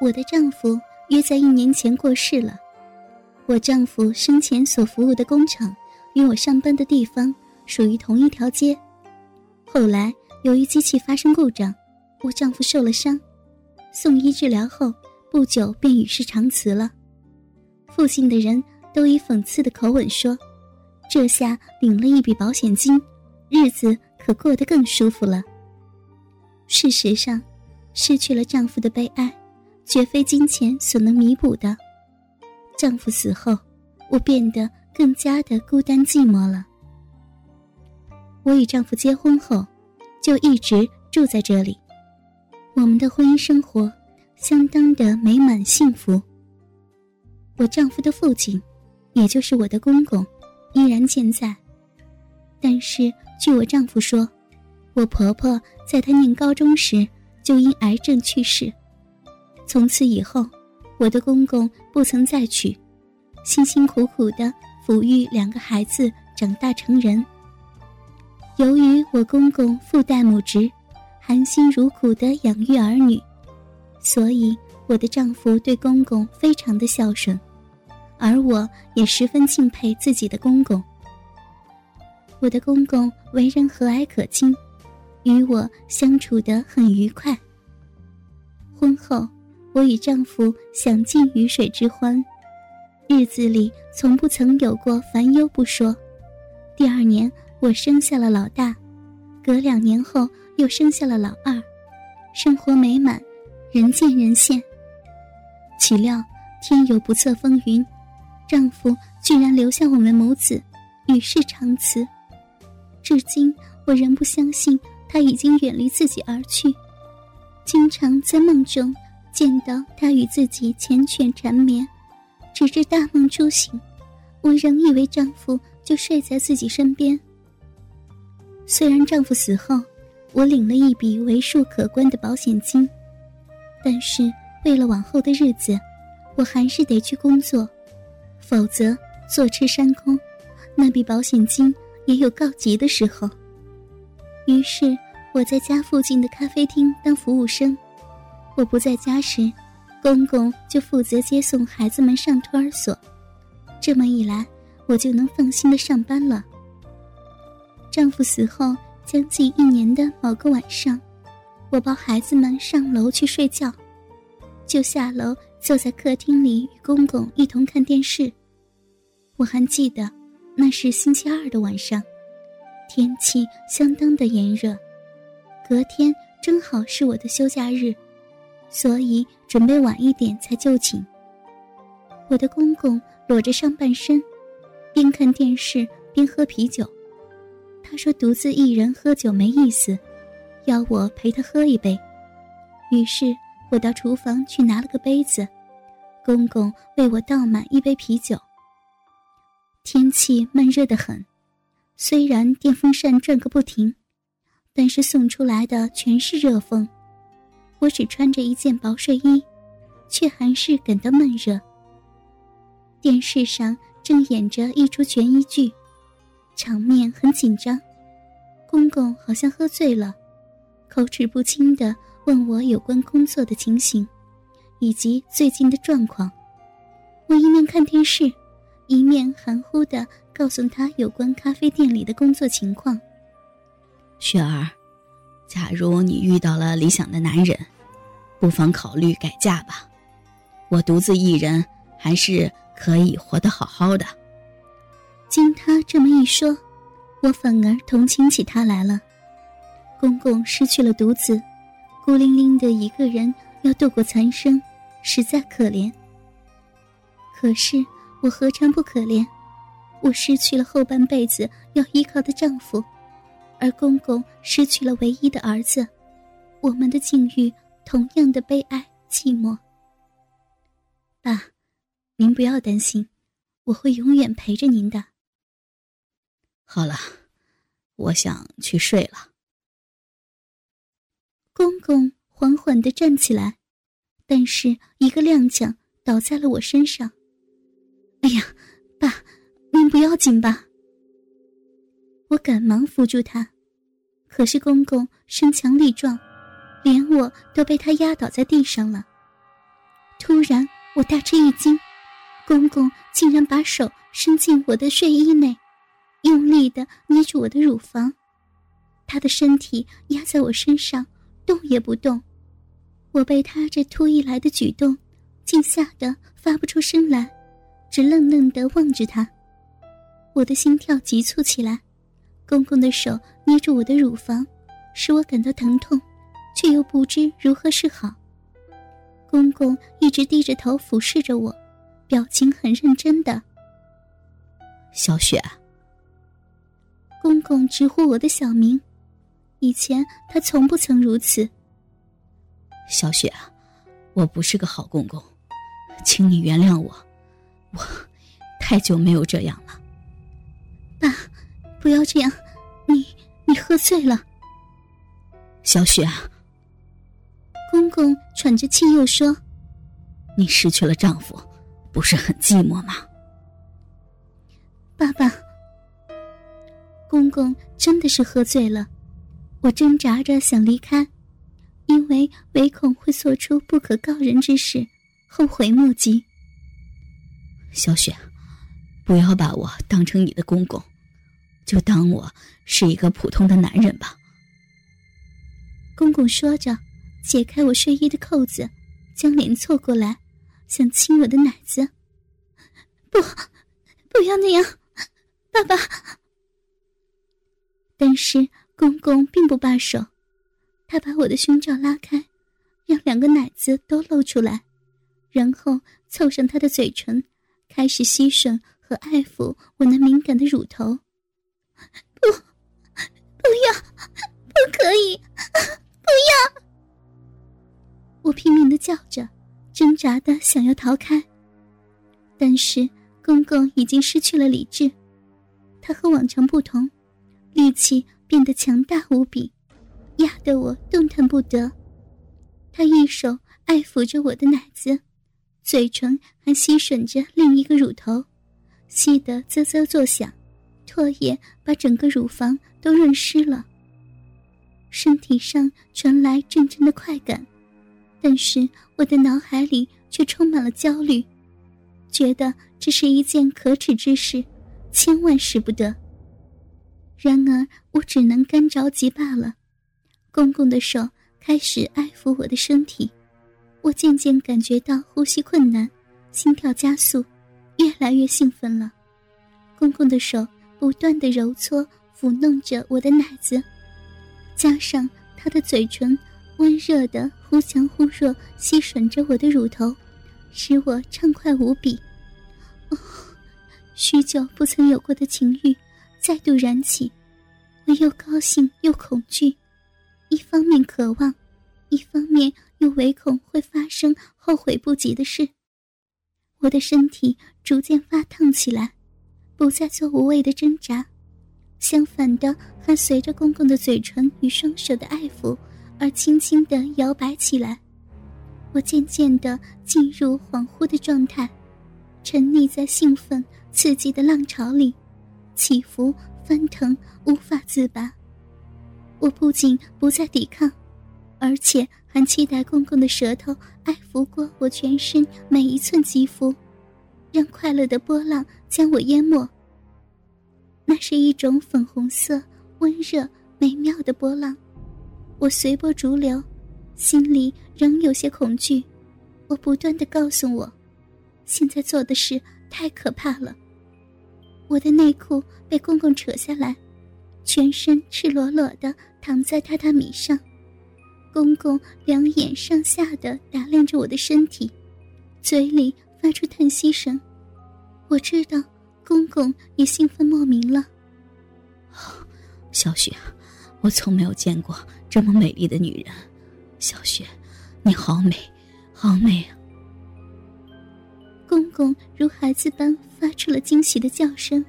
我的丈夫约在一年前过世了。我丈夫生前所服务的工厂与我上班的地方属于同一条街。后来由于机器发生故障，我丈夫受了伤，送医治疗后不久便与世长辞了。附近的人都以讽刺的口吻说：“这下领了一笔保险金，日子可过得更舒服了。”事实上，失去了丈夫的悲哀，绝非金钱所能弥补的。丈夫死后，我变得更加的孤单寂寞了。我与丈夫结婚后，就一直住在这里。我们的婚姻生活相当的美满幸福。我丈夫的父亲，也就是我的公公，依然健在。但是据我丈夫说，我婆婆在她念高中时就因癌症去世。从此以后。我的公公不曾再娶，辛辛苦苦的抚育两个孩子长大成人。由于我公公父代母职，含辛茹苦的养育儿女，所以我的丈夫对公公非常的孝顺，而我也十分敬佩自己的公公。我的公公为人和蔼可亲，与我相处得很愉快。婚后。我与丈夫享尽鱼水之欢，日子里从不曾有过烦忧不说。第二年我生下了老大，隔两年后又生下了老二，生活美满，人见人羡。岂料天有不测风云，丈夫居然留下我们母子，与世长辞。至今我仍不相信他已经远离自己而去，经常在梦中。见到他与自己缱绻缠绵，直至大梦初醒，我仍以为丈夫就睡在自己身边。虽然丈夫死后，我领了一笔为数可观的保险金，但是为了往后的日子，我还是得去工作，否则坐吃山空，那笔保险金也有告急的时候。于是我在家附近的咖啡厅当服务生。我不在家时，公公就负责接送孩子们上托儿所。这么一来，我就能放心的上班了。丈夫死后将近一年的某个晚上，我抱孩子们上楼去睡觉，就下楼坐在客厅里与公公一同看电视。我还记得，那是星期二的晚上，天气相当的炎热，隔天正好是我的休假日。所以准备晚一点才就寝。我的公公裸着上半身，边看电视边喝啤酒。他说独自一人喝酒没意思，要我陪他喝一杯。于是我到厨房去拿了个杯子，公公为我倒满一杯啤酒。天气闷热的很，虽然电风扇转个不停，但是送出来的全是热风。我只穿着一件薄睡衣，却还是感到闷热。电视上正演着一出悬疑剧，场面很紧张。公公好像喝醉了，口齿不清的问我有关工作的情形，以及最近的状况。我一面看电视，一面含糊的告诉他有关咖啡店里的工作情况。雪儿。假如你遇到了理想的男人，不妨考虑改嫁吧。我独自一人还是可以活得好好的。经他这么一说，我反而同情起他来了。公公失去了独子，孤零零的一个人要度过残生，实在可怜。可是我何尝不可怜？我失去了后半辈子要依靠的丈夫。而公公失去了唯一的儿子，我们的境遇同样的悲哀寂寞。爸，您不要担心，我会永远陪着您的。好了，我想去睡了。公公缓缓的站起来，但是一个踉跄倒在了我身上。哎呀，爸，您不要紧吧？我赶忙扶住他，可是公公身强力壮，连我都被他压倒在地上了。突然，我大吃一惊，公公竟然把手伸进我的睡衣内，用力的捏住我的乳房，他的身体压在我身上，动也不动。我被他这突兀来的举动，惊吓得发不出声来，只愣愣的望着他。我的心跳急促起来，公公的手捏住我的乳房，使我感到疼痛，却又不知如何是好。公公一直低着头俯视着我，表情很认真的。小雪，公公直呼我的小名，以前他从不曾如此。小雪啊，我不是个好公公，请你原谅我，我太久没有这样了。爸，不要这样，你你喝醉了。小雪啊，公公喘着气又说：“你失去了丈夫，不是很寂寞吗？”爸爸，公公真的是喝醉了，我挣扎着想离开。因为唯恐会做出不可告人之事，后悔莫及。小雪，不要把我当成你的公公，就当我是一个普通的男人吧。公公说着，解开我睡衣的扣子，将脸凑过来，想亲我的奶子。不，不要那样，爸爸。但是公公并不罢手。他把我的胸罩拉开，让两个奶子都露出来，然后凑上他的嘴唇，开始吸吮和爱抚我那敏感的乳头。不，不要，不可以，不要！我拼命的叫着，挣扎的想要逃开，但是公公已经失去了理智，他和往常不同，力气变得强大无比。压得我动弹不得，他一手爱抚着我的奶子，嘴唇还吸吮着另一个乳头，吸得啧啧作响，唾液把整个乳房都润湿了。身体上传来阵阵的快感，但是我的脑海里却充满了焦虑，觉得这是一件可耻之事，千万使不得。然而我只能干着急罢了。公公的手开始爱抚我的身体，我渐渐感觉到呼吸困难，心跳加速，越来越兴奋了。公公的手不断的揉搓、抚弄着我的奶子，加上他的嘴唇温热的忽强忽弱吸吮着我的乳头，使我畅快无比。哦，许久不曾有过的情欲再度燃起，我又高兴又恐惧。一方面渴望，一方面又唯恐会发生后悔不及的事。我的身体逐渐发烫起来，不再做无谓的挣扎，相反的，还随着公公的嘴唇与双手的爱抚而轻轻的摇摆起来。我渐渐的进入恍惚的状态，沉溺在兴奋刺激的浪潮里，起伏翻腾，无法自拔。我不仅不再抵抗，而且还期待公公的舌头爱抚过我全身每一寸肌肤，让快乐的波浪将我淹没。那是一种粉红色、温热、美妙的波浪，我随波逐流，心里仍有些恐惧。我不断的告诉我，现在做的事太可怕了。我的内裤被公公扯下来。全身赤裸裸的躺在榻榻米上，公公两眼上下的打量着我的身体，嘴里发出叹息声。我知道公公也兴奋莫名了。小雪，我从没有见过这么美丽的女人。小雪，你好美，好美啊！公公如孩子般发出了惊喜的叫声，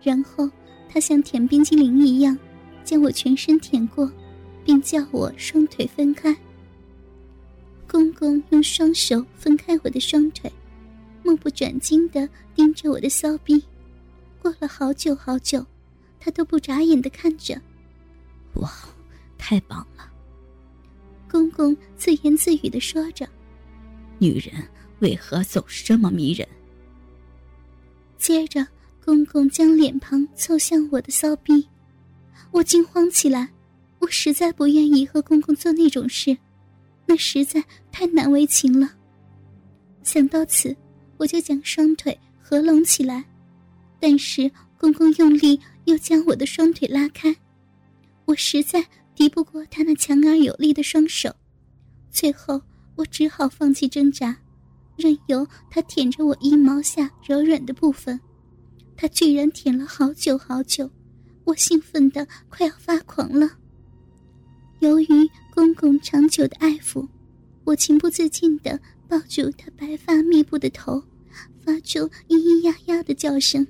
然后。他像舔冰激凌一样，将我全身舔过，并叫我双腿分开。公公用双手分开我的双腿，目不转睛地盯着我的骚逼。过了好久好久，他都不眨眼地看着。哇，太棒了！公公自言自语地说着。女人为何总是这么迷人？接着，公公将脸庞凑向我的骚逼，我惊慌起来。我实在不愿意和公公做那种事，那实在太难为情了。想到此，我就将双腿合拢起来，但是公公用力又将我的双腿拉开，我实在敌不过他那强而有力的双手，最后我只好放弃挣扎，任由他舔着我衣毛下柔软的部分。他居然舔了好久好久，我兴奋的快要发狂了。由于公公长久的爱抚，我情不自禁的抱住他白发密布的头，发出咿咿呀呀的叫声。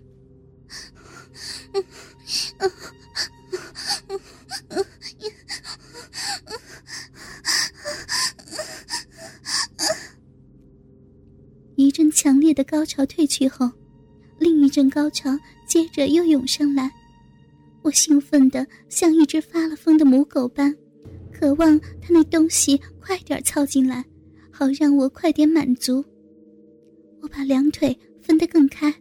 一阵强烈的高潮退去后，另一阵高潮接着又涌上来，我兴奋的像一只发了疯的母狗般。渴望他那东西快点凑进来，好让我快点满足。我把两腿分得更开，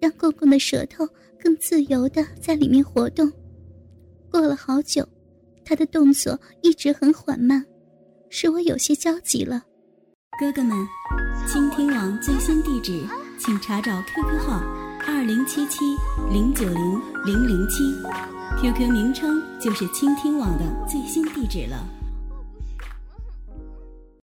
让公公的舌头更自由的在里面活动。过了好久，他的动作一直很缓慢，使我有些焦急了。哥哥们，倾听网最新地址，请查找 QQ 号二零七七零九零零零七。QQ 名称就是倾听网的最新地址了。